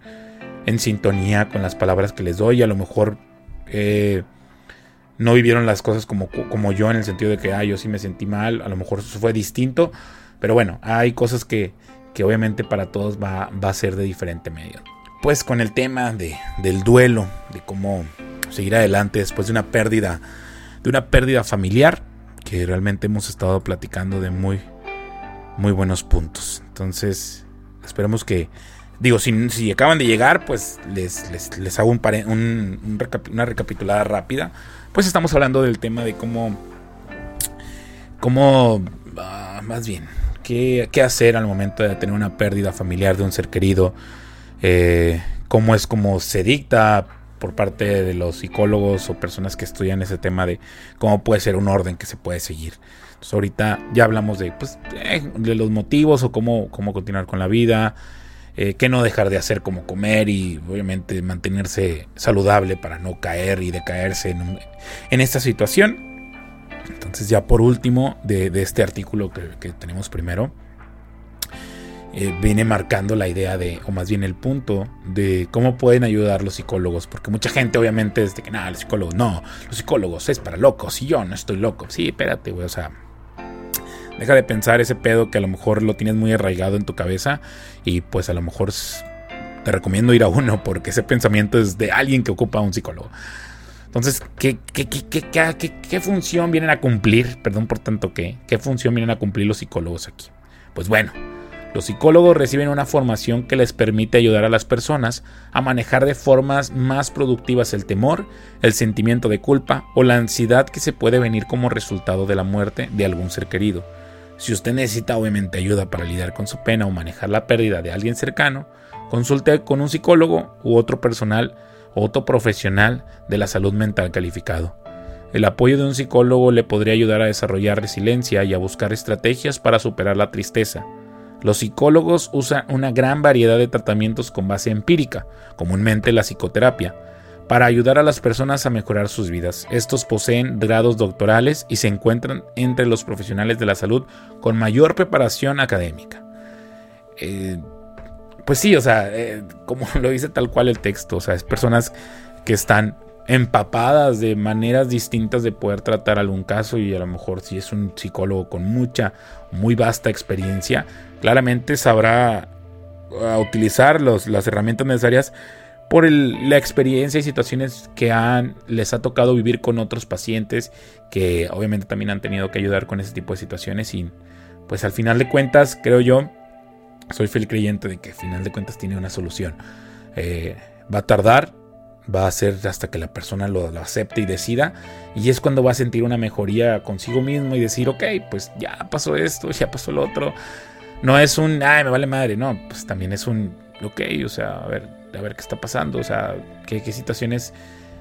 Speaker 1: en sintonía con las palabras que les doy. A lo mejor eh, no vivieron las cosas como, como yo en el sentido de que ah, yo sí me sentí mal. A lo mejor eso fue distinto. Pero bueno, hay cosas que, que obviamente para todos va, va, a ser de diferente medio. Pues con el tema de, del duelo, de cómo seguir adelante después de una pérdida, de una pérdida familiar, que realmente hemos estado platicando de muy, muy buenos puntos. Entonces, esperemos que Digo, si, acaban de llegar, pues les, les, hago un, una recapitulada rápida. Pues estamos hablando del tema de cómo, cómo, ah, más bien, qué, qué, hacer al momento de tener una pérdida familiar de un ser querido. Eh, cómo es como se dicta por parte de los psicólogos o personas que estudian ese tema de cómo puede ser un orden que se puede seguir. Entonces ahorita ya hablamos de, pues, eh, de los motivos o cómo, cómo continuar con la vida. Eh, que no dejar de hacer como comer y obviamente mantenerse saludable para no caer y decaerse en, en esta situación. Entonces ya por último de, este artículo que, tenemos primero, eh, viene marcando la idea de, o más bien el punto, de cómo pueden ayudar los psicólogos. Porque mucha gente obviamente es de que, nada, los psicólogos, no, los psicólogos es para locos y yo no estoy loco. Sí, espérate, güey, o sea, Deja de pensar ese pedo que a lo mejor lo tienes muy arraigado en tu cabeza y pues a lo mejor te recomiendo ir a uno porque ese pensamiento es de alguien que ocupa a un psicólogo. Entonces, ¿qué, función vienen a cumplir? Perdón por tanto que, ¿qué función vienen a cumplir los psicólogos aquí? Pues bueno, los psicólogos reciben una formación que les permite ayudar a las personas a manejar de formas más productivas el temor, el sentimiento de culpa o la ansiedad que se puede venir como resultado de la muerte de algún ser querido. Si usted necesita obviamente ayuda para lidiar con su pena o manejar la pérdida de alguien cercano, consulte con un psicólogo u otro personal o otro profesional de la salud mental calificado. El apoyo de un psicólogo le podría ayudar a desarrollar resiliencia y a buscar estrategias para superar la tristeza. Los psicólogos usan una gran variedad de tratamientos con base empírica, comúnmente la psicoterapia, para ayudar a las personas a mejorar sus vidas. Estos poseen grados doctorales y se encuentran entre los profesionales de la salud con mayor preparación académica. Eh, pues sí, o sea, eh, como lo dice tal cual el texto, o sea, es personas que están empapadas de maneras distintas de poder tratar algún caso y a lo mejor si es un psicólogo con mucha, muy vasta experiencia, claramente sabrá uh, utilizar las herramientas necesarias por la experiencia y situaciones que han, les ha tocado vivir con otros pacientes que obviamente también han tenido que ayudar con ese tipo de situaciones y pues al final de cuentas creo yo soy fiel creyente de que al final de cuentas tiene una solución. Eh, va a tardar va a ser hasta que la persona lo, lo, acepte y decida y es cuando va a sentir una mejoría consigo mismo y decir ok pues ya pasó esto ya pasó lo otro. No es un ay me vale madre no pues también es un ok o sea a ver a ver qué está pasando, o sea, qué, situaciones,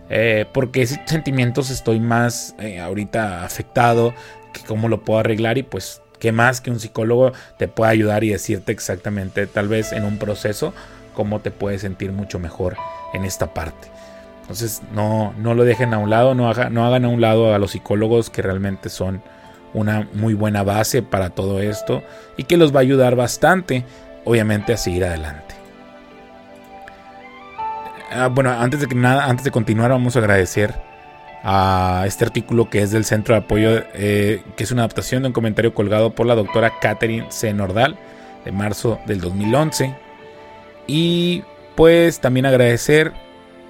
Speaker 1: eh, por qué sentimientos estoy más eh, ahorita afectado, que cómo lo puedo arreglar y pues qué más que un psicólogo te pueda ayudar y decirte exactamente, tal vez en un proceso, cómo te puedes sentir mucho mejor en esta parte. Entonces no, no lo dejen a un lado, no, no hagan a un lado a los psicólogos que realmente son una muy buena base para todo esto y que los va a ayudar bastante, obviamente, a seguir adelante. Ah, bueno, antes de que nada, antes de continuar, vamos a agradecer a este artículo que es del Centro de Apoyo, eh, que es una adaptación de un comentario colgado por la doctora Catherine C. Nordal de marzo del 2011. Y pues también agradecer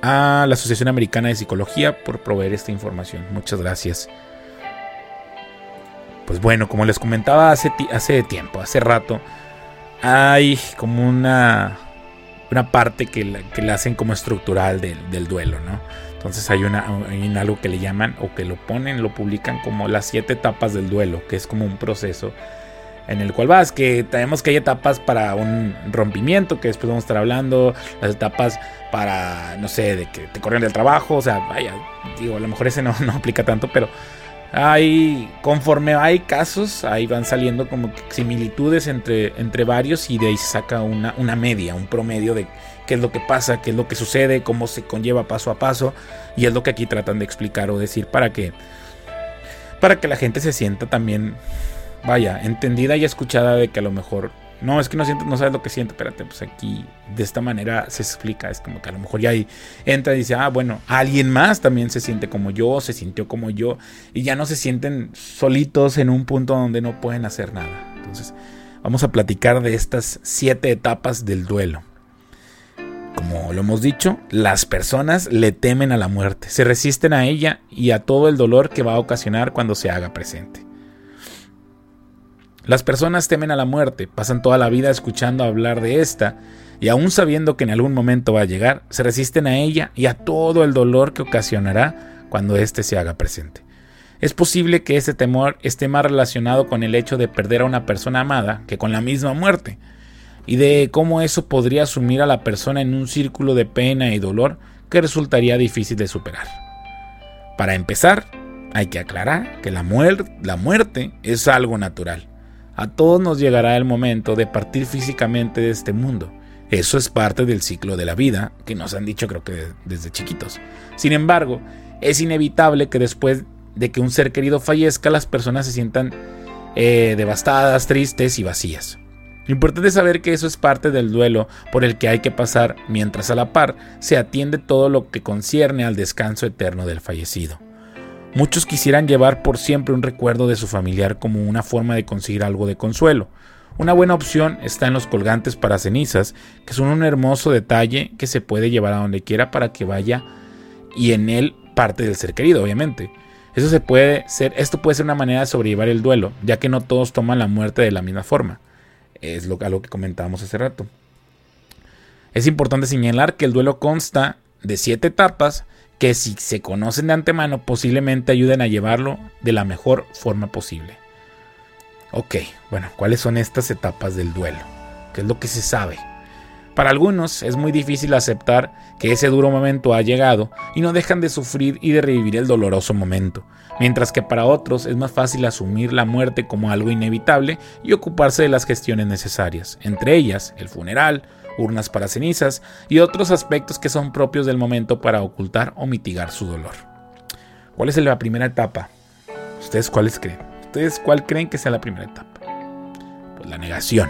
Speaker 1: a la Asociación Americana de Psicología por proveer esta información. Muchas gracias. Pues bueno, como les comentaba hace, hace tiempo, hace rato, hay como una, una parte que la, que la hacen como estructural del, del duelo, ¿no? Entonces hay, una, hay algo que le llaman o que lo ponen, lo publican como las siete etapas del duelo, que es como un proceso en el cual vas, que tenemos que hay etapas para un rompimiento, que después vamos a estar hablando, las etapas para, no sé, de que te corren del trabajo, o sea, vaya, digo, a lo mejor ese no, no aplica tanto, pero hay, conforme hay casos, ahí van saliendo como similitudes entre, entre varios y de ahí se saca una, una media, un promedio de qué es lo que pasa, qué es lo que sucede, cómo se conlleva paso a paso, y es lo que aquí tratan de explicar o decir para que, para que la gente se sienta también vaya, entendida y escuchada de que a lo mejor, no, es que no siento, no sabes lo que siento, espérate, pues aquí de esta manera se explica, es como que a lo mejor ya ahí entra y dice, ah, bueno, alguien más también se siente como yo, se sintió como yo, y ya no se sienten solitos en un punto donde no pueden hacer nada. Entonces, vamos a platicar de estas siete etapas del duelo. Como lo hemos dicho, las personas le temen a la muerte, se resisten a ella y a todo el dolor que va a ocasionar cuando se haga presente. Las personas temen a la muerte, pasan toda la vida escuchando hablar de esta, y aún sabiendo que en algún momento va a llegar, se resisten a ella y a todo el dolor que ocasionará cuando éste se haga presente. Es posible que ese temor esté más relacionado con el hecho de perder a una persona amada que con la misma muerte, y de cómo eso podría sumir a la persona en un círculo de pena y dolor que resultaría difícil de superar. Para empezar, hay que aclarar que la, la muerte es algo natural a todos nos llegará el momento de partir físicamente de este mundo. Eso es parte del ciclo de la vida, que nos han dicho creo que desde chiquitos. Sin embargo, es inevitable que después de que un ser querido fallezca, las personas se sientan eh, devastadas, tristes y vacías. Lo importante es saber que eso es parte del duelo por el que hay que pasar, mientras a la par se atiende todo lo que concierne al descanso eterno del fallecido. Muchos quisieran llevar por siempre un recuerdo de su familiar como una forma de conseguir algo de consuelo. Una buena opción está en los colgantes para cenizas, que son un hermoso detalle que se puede llevar a donde quiera para que vaya y en él parte del ser querido, obviamente. Eso se puede ser, esto puede ser una manera de sobrellevar el duelo, ya que no todos toman la muerte de la misma forma. Es lo, que comentábamos hace rato. Es importante señalar que el duelo consta de siete etapas que si se conocen de antemano posiblemente ayuden a llevarlo de la mejor forma posible. Ok, bueno, ¿cuáles son estas etapas del duelo? ¿Qué es lo que se sabe? Para algunos es muy difícil aceptar que ese duro momento ha llegado y no dejan de sufrir y de revivir el doloroso momento, mientras que para otros es más fácil asumir la muerte como algo inevitable y ocuparse de las gestiones necesarias, entre ellas el funeral, urnas para cenizas y otros aspectos que son propios del momento para ocultar o mitigar su dolor. ¿Cuál es la primera etapa? ¿Ustedes cuáles creen? ¿Ustedes cuál creen que sea la primera etapa? Pues la negación.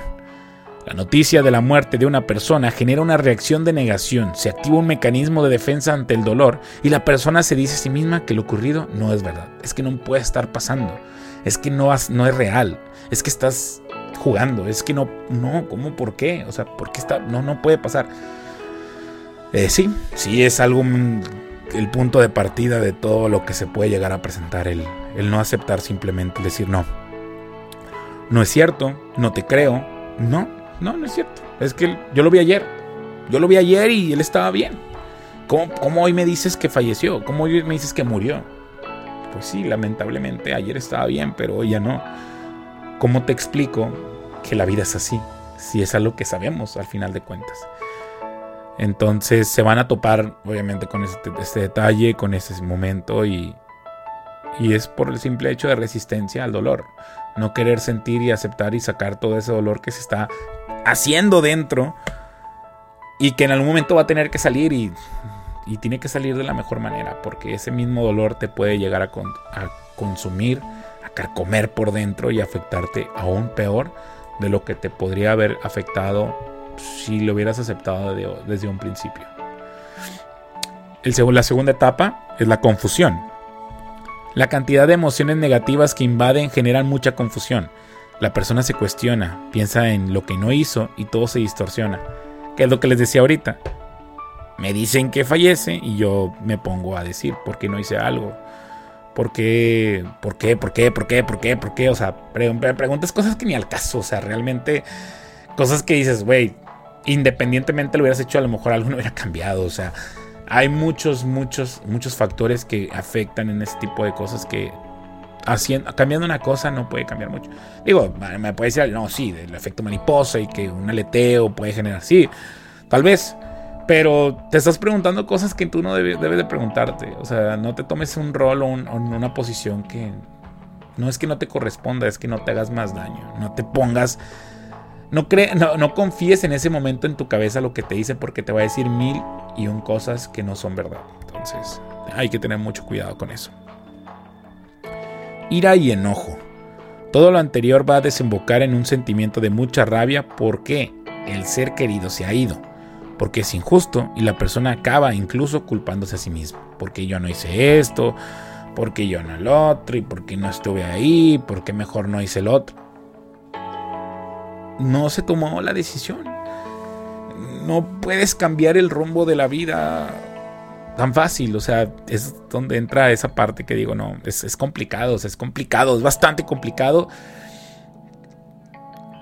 Speaker 1: La noticia de la muerte de una persona genera una reacción de negación, se activa un mecanismo de defensa ante el dolor y la persona se dice a sí misma que lo ocurrido no es verdad, es que no puede estar pasando, es que no, no es real, es que estás jugando. Es que no, no, ¿cómo? ¿Por qué? O sea, ¿por qué está? No, no puede pasar. Eh, sí, sí es algo, mm, el punto de partida de todo lo que se puede llegar a presentar, el, el no aceptar simplemente, decir no. No es cierto, no te creo. No, no, no es cierto. Es que yo lo vi ayer. Yo lo vi ayer y él estaba bien. ¿Cómo, ¿Cómo, hoy me dices que falleció? ¿Cómo hoy me dices que murió? Pues sí, lamentablemente ayer estaba bien, pero hoy ya no. ¿Cómo te explico que la vida es así, si es algo que sabemos al final de cuentas. Entonces se van a topar obviamente con este, este, detalle, con ese momento y, y es por el simple hecho de resistencia al dolor. No querer sentir y aceptar y sacar todo ese dolor que se está haciendo dentro y que en algún momento va a tener que salir y, tiene que salir de la mejor manera, porque ese mismo dolor te puede llegar a, a consumir, a carcomer por dentro y afectarte aún peor de lo que te podría haber afectado si lo hubieras aceptado desde un principio. La segunda etapa es la confusión. La cantidad de emociones negativas que invaden generan mucha confusión. La persona se cuestiona, piensa en lo que no hizo y todo se distorsiona. Que es lo que les decía ahorita. Me dicen que fallece y yo me pongo a decir por qué no hice algo. ¿Por qué? ¿Por qué? ¿Por qué? ¿Por qué? ¿Por qué? ¿Por qué? O sea, preguntas cosas que ni al caso. O sea, realmente cosas que dices, güey, independientemente lo hubieras hecho, a lo mejor algo no hubiera cambiado. O sea, hay muchos, muchos, muchos factores que afectan en ese tipo de cosas que haciendo, cambiando una cosa no puede cambiar mucho. Digo, me puede decir, no, sí, el efecto mariposa y que un aleteo puede generar, sí, tal vez. Pero te estás preguntando cosas que tú no debes, de preguntarte. O sea, no te tomes un rol o, una posición que no es que no te corresponda, es que no te hagas más daño. No te pongas no, no, no, confíes en ese momento en tu cabeza lo que te dice porque te va a decir mil y un cosas que no son verdad. Entonces hay que tener mucho cuidado con eso. Ira y enojo. Todo lo anterior va a desembocar en un sentimiento de mucha rabia porque el ser querido se ha ido, porque es injusto y la persona acaba incluso culpándose a sí mismo, porque yo no hice esto, porque yo no el otro y porque no estuve ahí, porque mejor no hice el otro no se tomó la decisión. No puedes cambiar el rumbo de la vida tan fácil. O sea, es donde entra esa parte que digo, no, es, complicado, es complicado, es bastante complicado.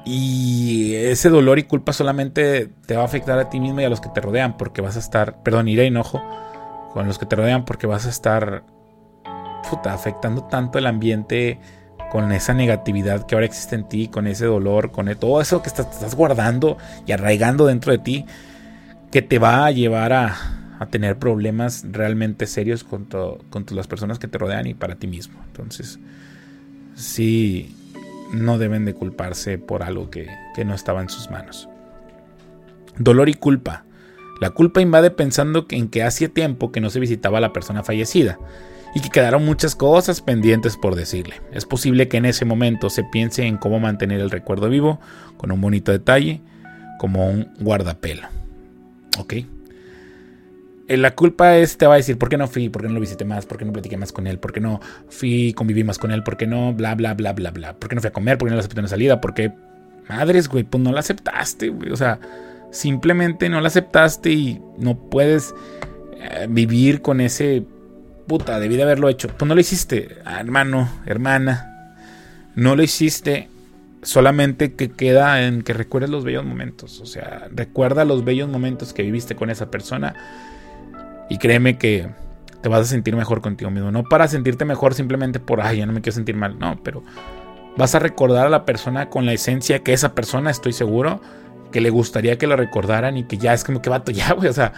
Speaker 1: Y ese dolor y culpa solamente te va a afectar a ti mismo y a los que te rodean, porque vas a estar, perdón, iré enojo con los que te rodean, porque vas a estar afectando tanto el ambiente con esa negatividad que ahora existe en ti, con ese dolor, con todo eso que estás, guardando y arraigando dentro de ti, que te va a llevar a, tener problemas realmente serios con, con las personas que te rodean y para ti mismo. Entonces, sí, no deben de culparse por algo que, que no estaba en sus manos. Dolor y culpa. La culpa invade pensando en que hacía tiempo que no se visitaba a la persona fallecida y que quedaron muchas cosas pendientes por decirle. Es posible que en ese momento se piense en cómo mantener el recuerdo vivo con un bonito detalle, como un guardapelo. ¿Ok? Eh, la culpa es, te va a decir, ¿por qué no fui? ¿Por qué no lo visité más? ¿Por qué no platiqué más con él? ¿Por qué no fui, conviví más con él? ¿Por qué no? Bla, bla, bla, bla, bla. ¿Por qué no fui a comer? ¿Por qué no lo acepté en la salida? ¿Por qué? Madres, güey, pues no la aceptaste, güey. O sea, simplemente no la aceptaste y no puedes eh, vivir con ese puta, debí de haberlo hecho. Pues no lo hiciste, hermano, hermana. No lo hiciste. Solamente que queda en que recuerdes los bellos momentos. O sea, recuerda los bellos momentos que viviste con esa persona. Y créeme que te vas a sentir mejor contigo mismo. No para sentirte mejor simplemente por, ay, ya no me quiero sentir mal. No, pero vas a recordar a la persona con la esencia que esa persona, estoy seguro, que le gustaría que lo recordaran y que ya es como que vato, ya, güey. O sea,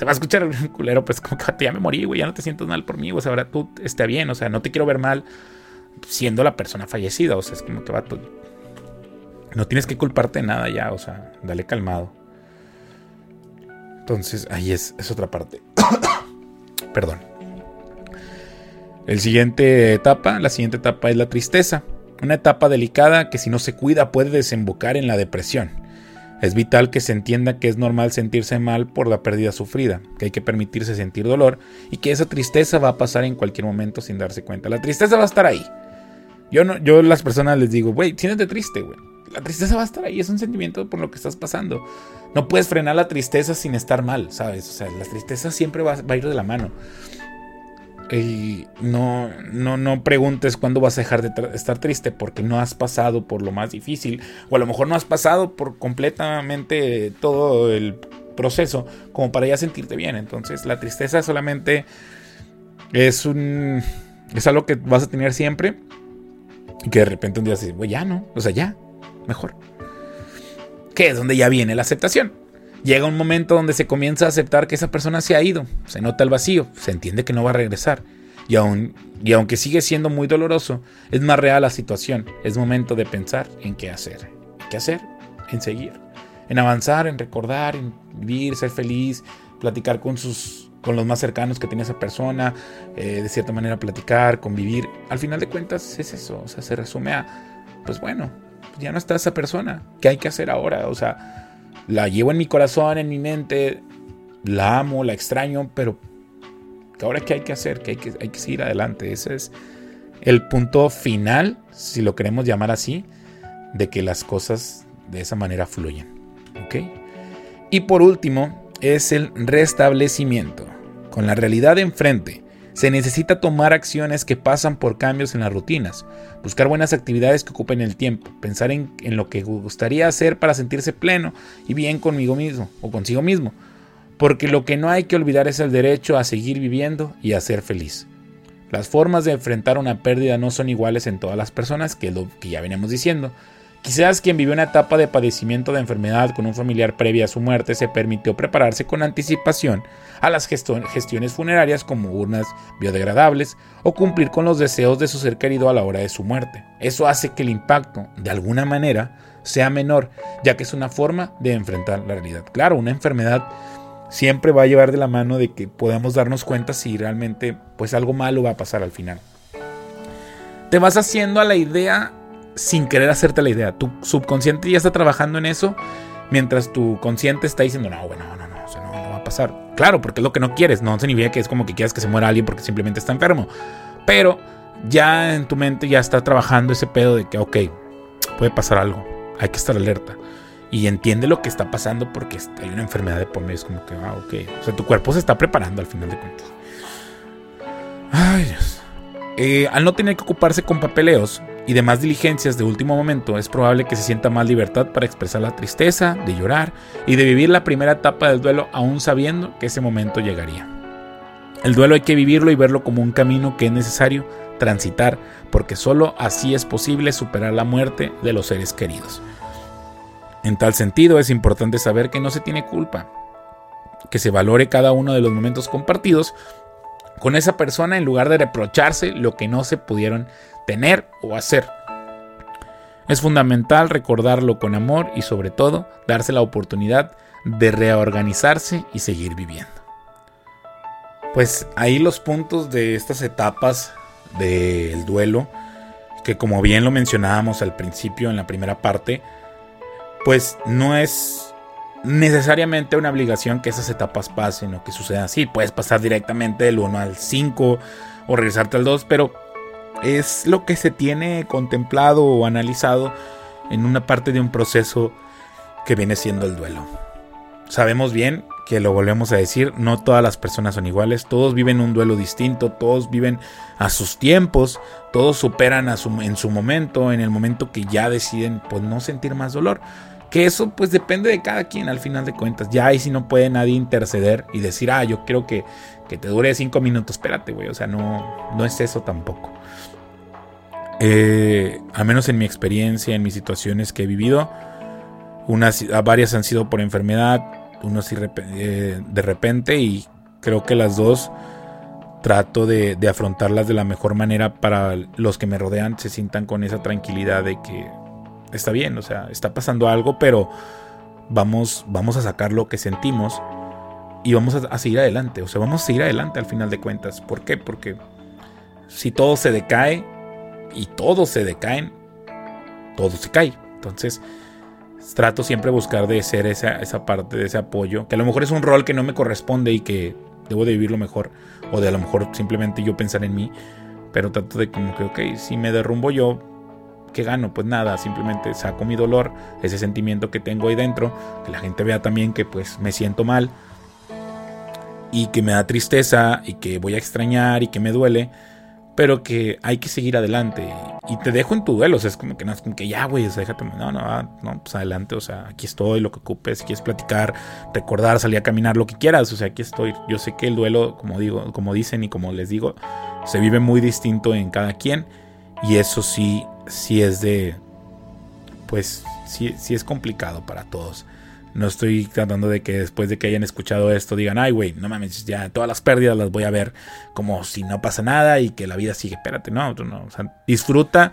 Speaker 1: se va a escuchar un culero, pues como que ya me morí, güey, ya no te sientas mal por mí, o sea, ahora tú está bien, o sea, no te quiero ver mal siendo la persona fallecida, o sea, es como que va todo. No tienes que culparte de nada ya, o sea, dale calmado. Entonces, ahí es, es otra parte. Perdón. El siguiente etapa, la siguiente etapa es la tristeza. Una etapa delicada que si no se cuida puede desembocar en la depresión. Es vital que se entienda que es normal sentirse mal por la pérdida sufrida, que hay que permitirse sentir dolor y que esa tristeza va a pasar en cualquier momento sin darse cuenta. La tristeza va a estar ahí. Yo no, yo las personas les digo, güey, siéntete triste, güey. La tristeza va a estar ahí, es un sentimiento por lo que estás pasando. No puedes frenar la tristeza sin estar mal, ¿sabes? O sea, la tristeza siempre va, a ir de la mano. Y no, no, no preguntes cuándo vas a dejar de estar triste porque no has pasado por lo más difícil o a lo mejor no has pasado por completamente todo el proceso como para ya sentirte bien. Entonces la tristeza solamente es un es algo que vas a tener siempre y que de repente un día dices, bueno, ya no, o sea, ya, mejor. Que es donde ya viene la aceptación. Llega un momento donde se comienza a aceptar que esa persona se ha ido, se nota el vacío, se entiende que no va a regresar. Y, aun, y aunque sigue siendo muy doloroso, es más real la situación. Es momento de pensar en qué hacer. ¿Qué hacer? En seguir. en avanzar, en recordar, en vivir, ser feliz, platicar con sus con los más cercanos que tiene esa persona, eh, de cierta manera platicar, convivir. Al final de cuentas es eso, o sea, se resume a, pues bueno, ya no está esa persona, ¿qué hay que hacer ahora? O sea, la llevo en mi corazón, en mi mente, la amo, la extraño, pero ahora qué hay que hacer, que hay que, hay que seguir adelante. Ese es el punto final, si lo queremos llamar así, de que las cosas de esa manera fluyen. ¿Ok? Y por último, es el restablecimiento. Con la realidad enfrente, se necesita tomar acciones que pasan por cambios en las rutinas, buscar buenas actividades que ocupen el tiempo, pensar en, lo que gustaría hacer para sentirse pleno y bien conmigo mismo o consigo mismo, porque lo que no hay que olvidar es el derecho a seguir viviendo y a ser feliz. Las formas de enfrentar una pérdida no son iguales en todas las personas, que es lo que ya veníamos diciendo, Quizás quien vivió una etapa de padecimiento de enfermedad con un familiar previa a su muerte se permitió prepararse con anticipación a las gestiones funerarias como urnas biodegradables o cumplir con los deseos de su ser querido a la hora de su muerte. Eso hace que el impacto, de alguna manera, sea menor, ya que es una forma de enfrentar la realidad. Claro, una enfermedad siempre va a llevar de la mano de que podamos darnos cuenta si realmente pues algo malo va a pasar al final. Te vas haciendo a la idea sin querer hacerte la idea. Tu subconsciente ya está trabajando en eso, mientras tu consciente está diciendo, no, bueno, no, no, no, no va a pasar. Claro, porque es lo que no quieres. No significa que es como que quieras que se muera alguien porque simplemente está enfermo. Pero ya en tu mente ya está trabajando ese pedo de que, ok, puede pasar algo. Hay que estar alerta. Y entiende lo que está pasando porque hay una enfermedad de por medio. Es como que, ah, ok. O sea, tu cuerpo se está preparando al final de cuentas. Ay, Dios. Eh, al no tener que ocuparse con papeleos, y demás diligencias de último momento, es probable que se sienta más libertad para expresar la tristeza, de llorar y de vivir la primera etapa del duelo aún sabiendo que ese momento llegaría. El duelo hay que vivirlo y verlo como un camino que es necesario transitar, porque sólo así es posible superar la muerte de los seres queridos. En tal sentido, es importante saber que no se tiene culpa, que se valore cada uno de los momentos compartidos con esa persona en lugar de reprocharse lo que no se pudieron tener o hacer. Es fundamental recordarlo con amor y sobre todo darse la oportunidad de reorganizarse y seguir viviendo. Pues ahí los puntos de estas etapas del duelo, que como bien lo mencionábamos al principio en la primera parte, pues no es necesariamente una obligación que esas etapas pasen o que sucedan así. Puedes pasar directamente del 1 al 5 o regresarte al 2, pero es lo que se tiene contemplado o analizado en una parte de un proceso que viene siendo el duelo. Sabemos bien que lo volvemos a decir, no todas las personas son iguales, todos viven un duelo distinto, todos viven a sus tiempos, todos superan a su, en su momento, en el momento que ya deciden pues no sentir más dolor. Que eso pues depende de cada quien al final de cuentas. Ya ahí sí no puede nadie interceder y decir, ah, yo quiero que, que te dure cinco minutos. Espérate, güey. O sea, no, no es eso tampoco. Eh, al menos en mi experiencia, en mis situaciones que he vivido, unas, varias han sido por enfermedad, unos eh, de repente y creo que las dos trato de, de, afrontarlas de la mejor manera para los que me rodean se sientan con esa tranquilidad de que está bien, o sea, está pasando algo, pero vamos, vamos a sacar lo que sentimos y vamos a, seguir adelante, o sea, vamos a seguir adelante al final de cuentas. ¿Por qué? Porque si todo se decae, y todos se decaen, todo se cae. Entonces, trato siempre buscar de ser esa, esa parte de ese apoyo, que a lo mejor es un rol que no me corresponde y que debo de vivirlo mejor, o de a lo mejor simplemente yo pensar en mí, pero trato de como que, ok, si me derrumbo yo, ¿qué gano? Pues nada, simplemente saco mi dolor, ese sentimiento que tengo ahí dentro, que la gente vea también que pues me siento mal y que me da tristeza y que voy a extrañar y que me duele pero que hay que seguir adelante. Y te dejo en tu duelo, o sea, es como que no, es como que ya, güey, déjate, no, no, no, pues adelante, o sea, aquí estoy, lo que ocupes, si quieres platicar, recordar, salir a caminar, lo que quieras, o sea, aquí estoy. Yo sé que el duelo, como digo, como dicen y como les digo, se vive muy distinto en cada quien, y eso sí, sí es de, pues, sí es complicado para todos. No estoy tratando de que después de que hayan escuchado esto digan, ay, güey, no mames, ya todas las pérdidas las voy a ver como si no pasa nada y que la vida sigue. Espérate, no, no. O sea, disfruta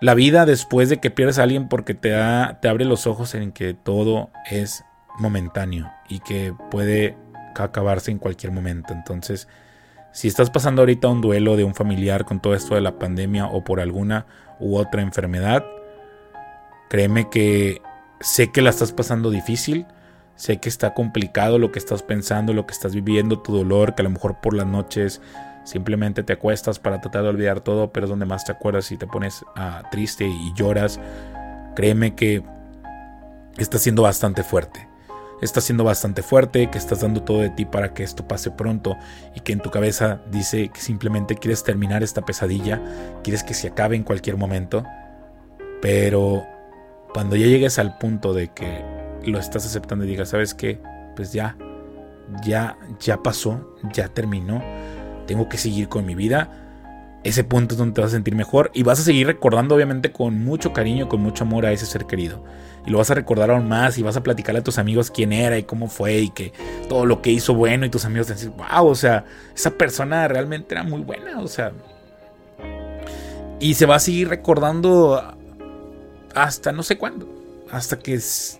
Speaker 1: la vida después de que pierdes a alguien porque te, da, te abre los ojos en que todo es momentáneo y que puede acabarse en cualquier momento. Entonces, si estás pasando ahorita un duelo de un familiar con todo esto de la pandemia o por alguna u otra enfermedad, créeme que sé que la estás pasando difícil, sé que está complicado lo que estás pensando, lo que estás viviendo, tu dolor, que a lo mejor por las noches simplemente te acuestas para tratar de olvidar todo, pero es donde más te acuerdas y te pones ah, triste y lloras. Créeme que está siendo bastante fuerte. Está siendo bastante fuerte, que estás dando todo de ti para que esto pase pronto y que en tu cabeza dice que simplemente quieres terminar esta pesadilla, quieres que se acabe en cualquier momento, pero cuando ya llegues al punto de que lo estás aceptando y digas, ¿sabes qué? Pues ya, ya, ya pasó, ya terminó, tengo que seguir con mi vida. Ese punto es donde te vas a sentir mejor y vas a seguir recordando obviamente con mucho cariño, con mucho amor a ese ser querido. Y lo vas a recordar aún más y vas a platicarle a tus amigos quién era y cómo fue y que todo lo que hizo bueno y tus amigos te dicen, wow, o sea, esa persona realmente era muy buena, o sea. Y se va a seguir recordando hasta no sé cuándo, hasta que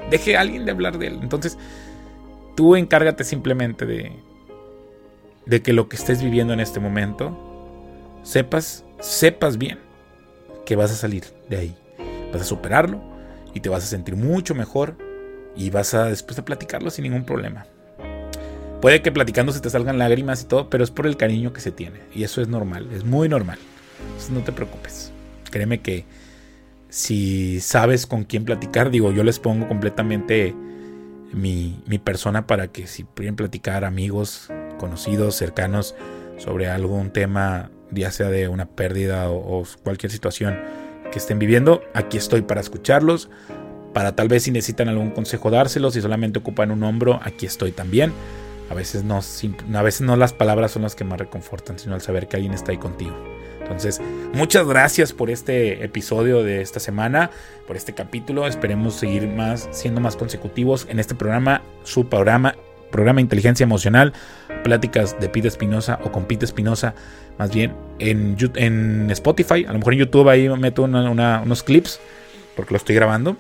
Speaker 1: deje alguien de hablar de él. Entonces, tú encárgate simplemente de, de que lo que estés viviendo en este momento, sepas, sepas bien que vas a salir de ahí. Vas a superarlo y te vas a sentir mucho mejor y vas a después de platicarlo sin ningún problema. Puede que platicando se te salgan lágrimas y todo, pero es por el cariño que se tiene. Y eso es normal, es muy normal. Entonces no te preocupes. Créeme que si sabes con quién platicar, digo, yo les pongo completamente mi, persona para que si pueden platicar amigos, conocidos, cercanos sobre algún tema, ya sea de una pérdida o, cualquier situación que estén viviendo, aquí estoy para escucharlos, para tal vez si necesitan algún consejo dárselos, si solamente ocupan un hombro, aquí estoy también. A veces no, a veces no las palabras son las que más reconfortan, sino el saber que alguien está ahí contigo. Entonces, muchas gracias por este episodio de esta semana, por este capítulo. Esperemos seguir más, siendo más consecutivos en este programa, su programa, programa Inteligencia Emocional, pláticas de Pete Espinosa o con Pete Espinosa, más bien en, en Spotify. A lo mejor en YouTube ahí meto unos clips porque lo estoy grabando.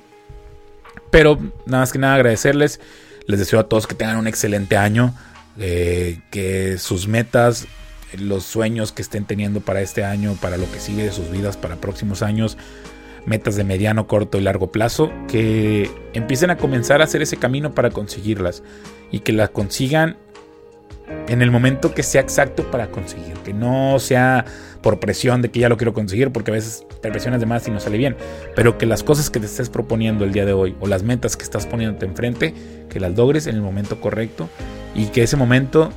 Speaker 1: Pero nada más que nada agradecerles. Les deseo a todos que tengan un excelente año. Eh, que sus metas los sueños que estén teniendo para este año, para lo que sigue de sus vidas, para próximos años, metas de mediano, corto y largo plazo, que empiecen a comenzar a hacer ese camino para conseguirlas y que las consigan en el momento que sea exacto para conseguir, que no sea por presión de que ya lo quiero conseguir, porque a veces te presionas de más y no sale bien, pero que las cosas que te estés proponiendo el día de hoy o las metas que estás poniéndote enfrente, que las logres en el momento correcto y que ese momento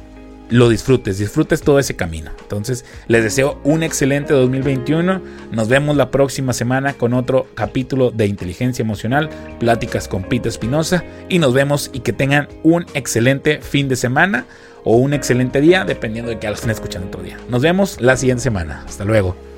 Speaker 1: lo disfrutes, disfrutes todo ese camino. Entonces, les deseo un excelente 2021. Nos vemos la próxima semana con otro capítulo de Inteligencia Emocional, Pláticas con Pita Espinosa. Y nos vemos y que tengan un excelente fin de semana o un excelente día, dependiendo de que lo estén escuchando otro día. Nos vemos la siguiente semana. Hasta luego.